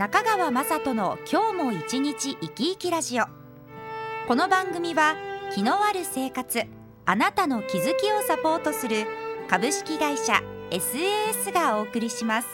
中川雅人の今日も一日生き生きラジオ。この番組は気のある生活あなたの気づきをサポートする株式会社 SAS がお送りします。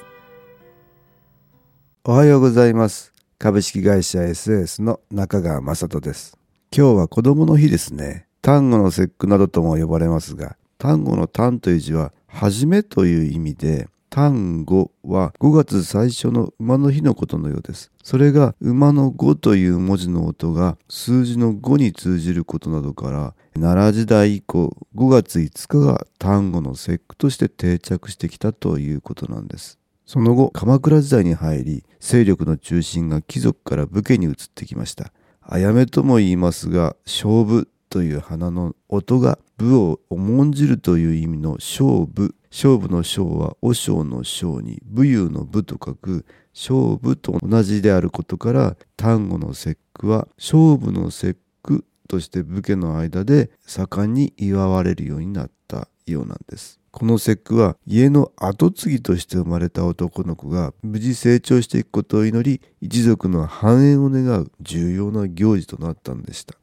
おはようございます。株式会社 SAS の中川雅人です。今日は子供の日ですね。単語の節句などとも呼ばれますが単語の単という字は初めという意味で単語は5月最初の馬の日のことのようです。それが馬の5という文字の音が数字の5に通じることなどから奈良時代以降5月5日が単語の節句として定着してきたということなんです。その後鎌倉時代に入り勢力の中心が貴族から武家に移ってきました。あやめとも言いますが勝負という花の音が武を重んじるという意味の勝負勝負の勝は和尚の勝に武勇の武と書く勝負と同じであることから単語の節句は勝負の節句として武家の間で盛んに祝われるようになったようなんです。この節句は家の跡継ぎとして生まれた男の子が無事成長していくことを祈り一族の繁栄を願う重要な行事となったのでした。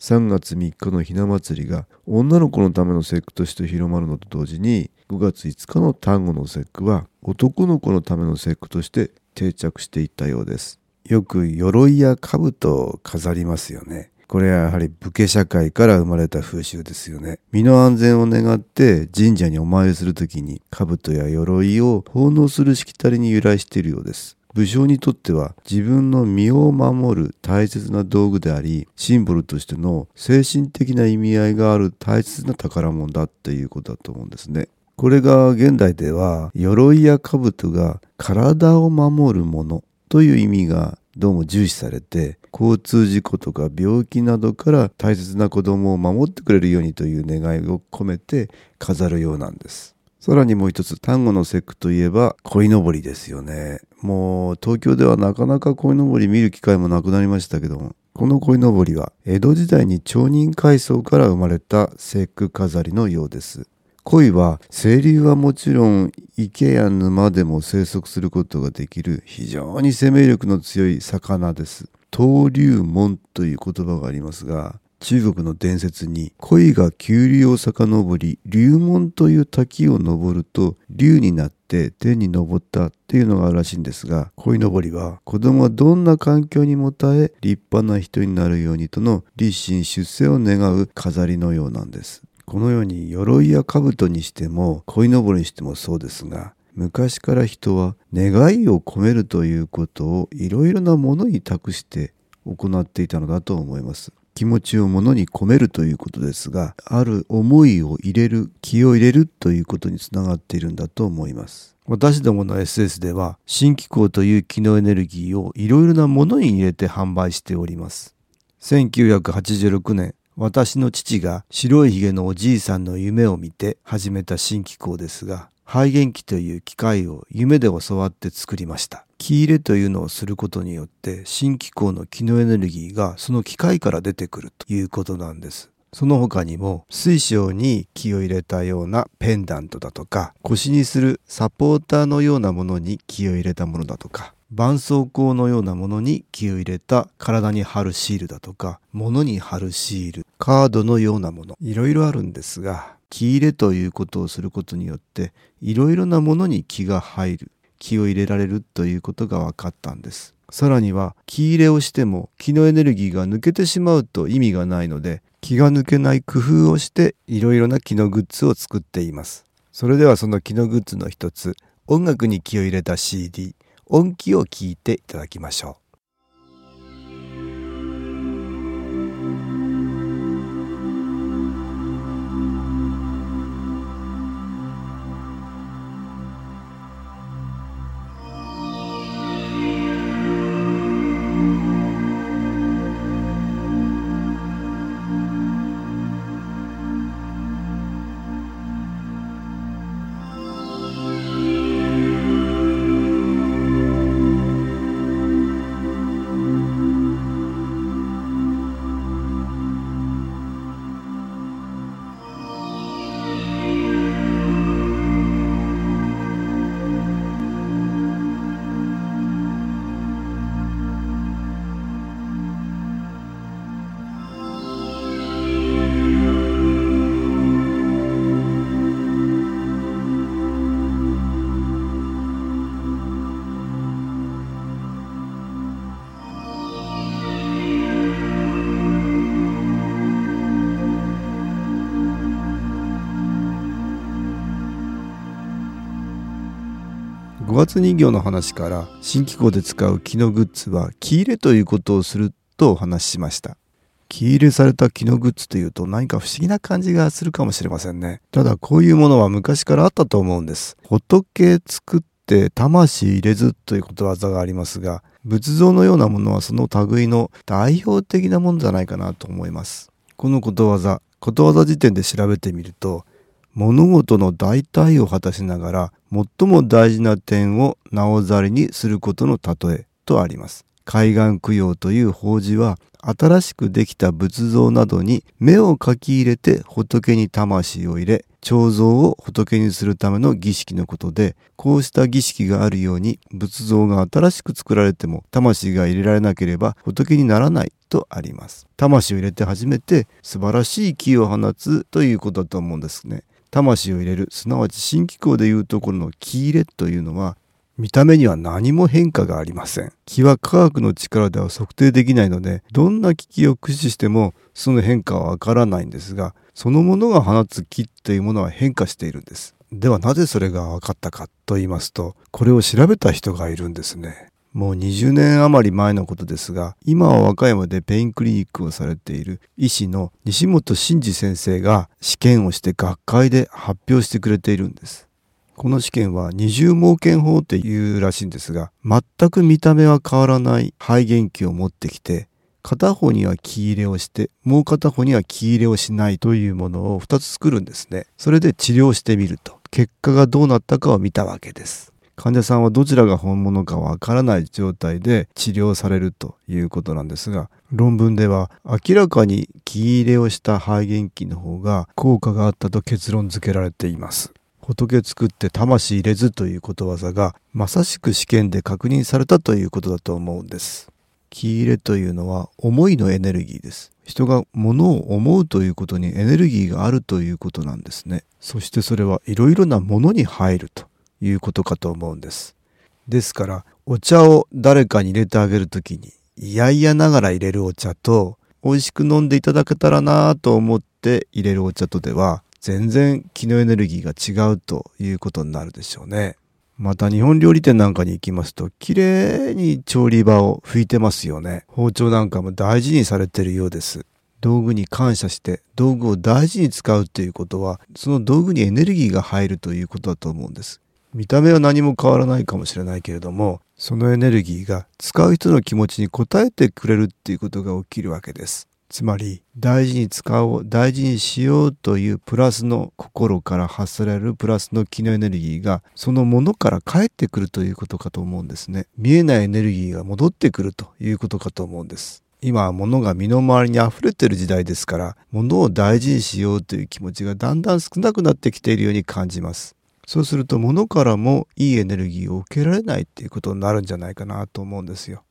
3月3日のひな祭りが女の子のための節句として広まるのと同時に5月5日の単語の節句は男の子のための節句として定着していったようです。よく鎧や兜を飾りますよね。これはやはり武家社会から生まれた風習ですよね。身の安全を願って神社にお参りするときに兜や鎧を奉納するしきたりに由来しているようです。武将にとっては自分の身を守る大切な道具であり、シンボルとしての精神的な意味合いがある大切な宝物だっていうことだと思うんですね。これが現代では鎧や兜が体を守るものという意味がどうも重視されて交通事故とか病気などから大切な子供を守ってくれるようにという願いを込めて飾るようなんです。さらにもう一つ、単語の節句といえば、鯉のぼりですよね。もう、東京ではなかなか鯉のぼり見る機会もなくなりましたけども、この鯉のぼりは、江戸時代に町人階層から生まれた節句飾りのようです。鯉は、清流はもちろん、池や沼でも生息することができる、非常に生命力の強い魚です。登竜門という言葉がありますが、中国の伝説に鯉が急流を遡り龍門という滝を登ると竜になって天に登ったっていうのがあるらしいんですが鯉のぼりは子供はどんな環境にも耐え立派な人になるようにとの立身出世を願う飾りのようなんです。このように鎧や兜にしても鯉のぼりにしてもそうですが昔から人は願いを込めるということをいろいろなものに託して行っていたのだと思います。気持ちを物に込めるということですが、ある思いを入れる、気を入れるということにつながっているんだと思います。私どもの SS では、新機構という機能エネルギーをいろいろなものに入れて販売しております。1986年、私の父が白いひげのおじいさんの夢を見て始めた新機構ですが、肺元気という機械を夢で教わって作りました。気入れというのをすることによって新機構の気のエネルギーがその機械から出てくるということなんです。その他にも水晶に気を入れたようなペンダントだとか腰にするサポーターのようなものに気を入れたものだとか絆創膏のようなものに気を入れた体に貼るシールだとか物に貼るシールカードのようなものいろいろあるんですが気入れということをすることによっていろいろなものに気が入る気を入れられるということが分かったんです。さらには気入れをしても気のエネルギーが抜けてしまうと意味がないので気が抜けない工夫をしていろいろな気のグッズを作っています。それではその気のグッズの一つ音楽に気を入れた CD 音気を聞いていただきましょう。発人形の話から新機構で使う木のグッズは木入れということをするとお話ししました。木入れされた木のグッズというと何か不思議な感じがするかもしれませんね。ただこういうものは昔からあったと思うんです。仏作って魂入れずということわざがありますが仏像のようなものはその類の代表的なものじゃないかなと思います。このことわざことわざ辞典で調べてみると物事の大体を果たしながら最も大事な点をなおざりにすることの例えとあります。海岸供養という法事は新しくできた仏像などに目をかき入れて仏に魂を入れ彫像を仏にするための儀式のことでこうした儀式があるように仏像が新しく作られても魂が入れられなければ仏にならないとあります魂を入れて初めて素晴らしい木を放つということだと思うんですね魂を入れるすなわち新機構でいうところの気入れというのは見た目には何も変化がありません。気は科学の力では測定できないのでどんな機器を駆使してもその変化はわからないんですがそのものが放つ気というものは変化しているんです。ではなぜそれが分かったかと言いますとこれを調べた人がいるんですね。もう20年余り前のことですが、今は和歌山でペインクリニックをされている医師の西本真二先生が試験をして学会で発表してくれているんです。この試験は二重盲検法っていうらしいんですが、全く見た目は変わらない肺元気を持ってきて、片方には気入れをして、もう片方には気入れをしないというものを2つ作るんですね。それで治療してみると、結果がどうなったかを見たわけです。患者さんはどちらが本物かわからない状態で治療されるということなんですが論文では明らかに気入れをした肺元気の方が効果があったと結論付けられています。仏作って魂入れずということわざがまさしく試験で確認されたということだと思うんです。気入れというのは思いのエネルギーです。人が物を思うということにエネルギーがあるということなんですね。そしてそれはいろいろなものに入ると。いうことかと思うんです。ですからお茶を誰かに入れてあげるときに嫌々ながら入れるお茶と美味しく飲んでいただけたらなと思って入れるお茶とでは全然気のエネルギーが違うということになるでしょうね。また日本料理店なんかに行きますと綺麗に調理場を拭いてますよね。包丁なんかも大事にされてるようです。道具に感謝して道具を大事に使うということはその道具にエネルギーが入るということだと思うんです。見た目は何も変わらないかもしれないけれどもそのエネルギーが使う人の気持ちに応えてくれるっていうことが起きるわけです。つまり大事に使おう大事にしようというプラスの心から発せられるプラスの気のエネルギーがそのものから返ってくるということかと思うんですね。見えないエネルギーが戻ってくるということかと思うんです。今は物が身の回りに溢れてる時代ですから物を大事にしようという気持ちがだんだん少なくなってきているように感じます。そうすると物からもいいエネルギーを受けられないっていうことになるんじゃないかなと思うんですよ。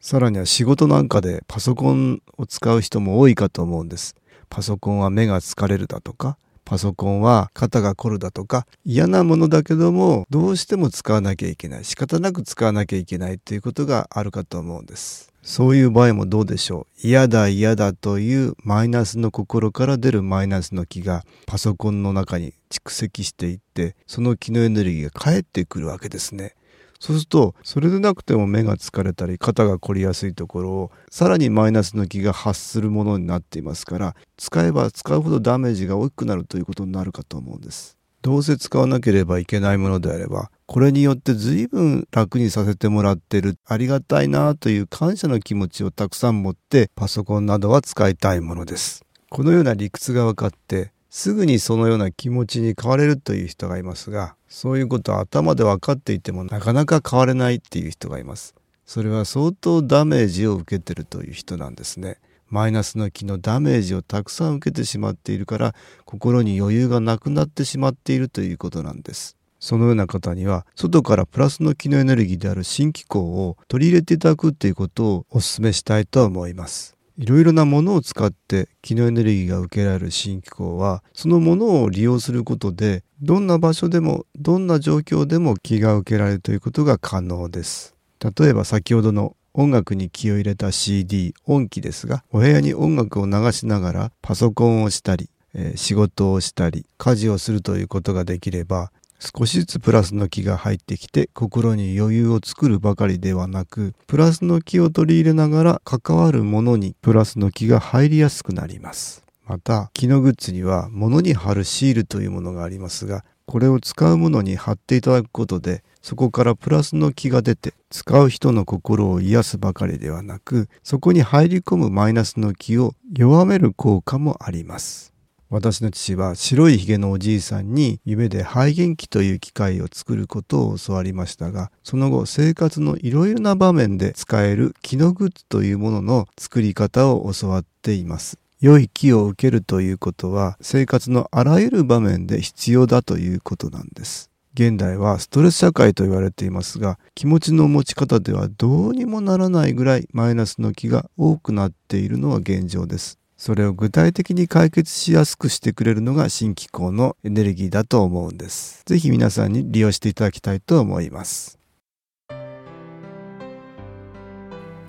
さらには仕事なんかでパソコンを使う人も多いかと思うんです。パソコンは目が疲れるだとか、パソコンは肩が凝るだとか、嫌なものだけどもどうしても使わなきゃいけない。仕方なく使わなきゃいけないということがあるかと思うんです。そういう場合もどうでしょう嫌だ嫌だというマイナスの心から出るマイナスの気がパソコンの中に蓄積していってその気のエネルギーが返ってくるわけですね。そうするとそれでなくても目が疲れたり肩が凝りやすいところをさらにマイナスの気が発するものになっていますから使えば使うほどダメージが大きくなるということになるかと思うんです。どうせ使わなければいけないものであればこれによって随分楽にさせてもらってるありがたいなという感謝の気持ちをたくさん持ってパソコンなどは使いたいものですこのような理屈が分かってすぐにそのような気持ちに変われるという人がいますがそういうことは頭で分かっていてもなかなか変われないっていう人がいます。それは相当ダメージを受けてるという人なんですね。マイナスの気のダメージをたくさん受けてしまっているから心に余裕がなくなってしまっているということなんです。そのような方には外からプラスの気のエネルギーである新機構を取り入れていただくということをお勧めしたいと思います。いろいろなものを使って気のエネルギーが受けられる新機構はそのものを利用することでどんな場所でもどんな状況でも気が受けられるということが可能です。例えば先ほどの音楽に気を入れた CD 音機ですがお部屋に音楽を流しながらパソコンをしたり、仕事をしたり家事をするということができれば少しずつプラスの気が入ってきて心に余裕を作るばかりではなくプラスの気を取り入れながら関わるものにプラスの気が入りやすくなります。また気のグッズには物に貼るシールというものがありますがこれを使うものに貼っていただくことでそこからプラスの気が出て使う人の心を癒すばかりではなくそこに入り込むマイナスの気を弱める効果もあります。私の父は白いひげのおじいさんに夢で肺元気という機械を作ることを教わりましたがその後生活のいろいろな場面で使える気のグッズというものの作り方を教わっています。良い気を受けるということは生活のあらゆる場面で必要だということなんです。現代はストレス社会と言われていますが気持ちの持ち方ではどうにもならないぐらいマイナスの気が多くなっているのは現状です。それを具体的に解決しやすくしてくれるのが新機構のエネルギーだと思うんです。ぜひ皆さんに利用していただきたいと思います。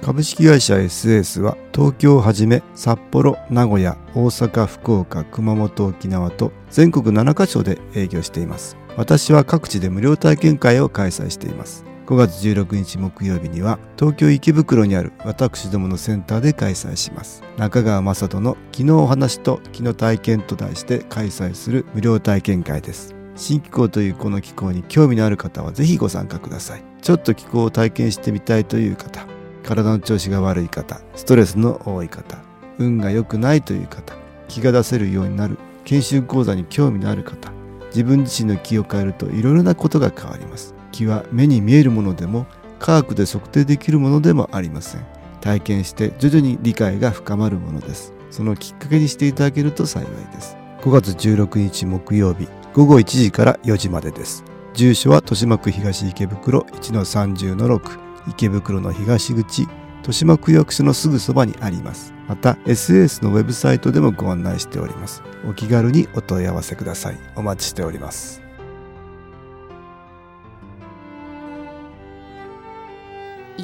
株式会社 SS は東京をはじめ札幌、名古屋、大阪、福岡、熊本、沖縄と全国7カ所で営業しています。私は各地で無料体験会を開催しています。5月16日木曜日には東京池袋にある私どものセンターで開催します。中川雅人の「昨日お話と昨日体験」と題して開催する無料体験会です。新気候というこの気候に興味のある方はぜひご参加ください。ちょっと気候を体験してみたいという方体の調子が悪い方ストレスの多い方運が良くないという方気が出せるようになる研修講座に興味のある方自分自身の気を変えるといろいろなことが変わります。気は目に見えるものでも科学で測定できるものでもありません。体験して徐々に理解が深まるものです。そのきっかけにしていただけると幸いです。5月16日木曜日午後1時から4時までです。住所は豊島区東池袋1-30-6池袋の東口豊島区役所のすぐそばにあります。また SS のウェブサイトでもご案内しております。お気軽にお問い合わせください。お待ちしております。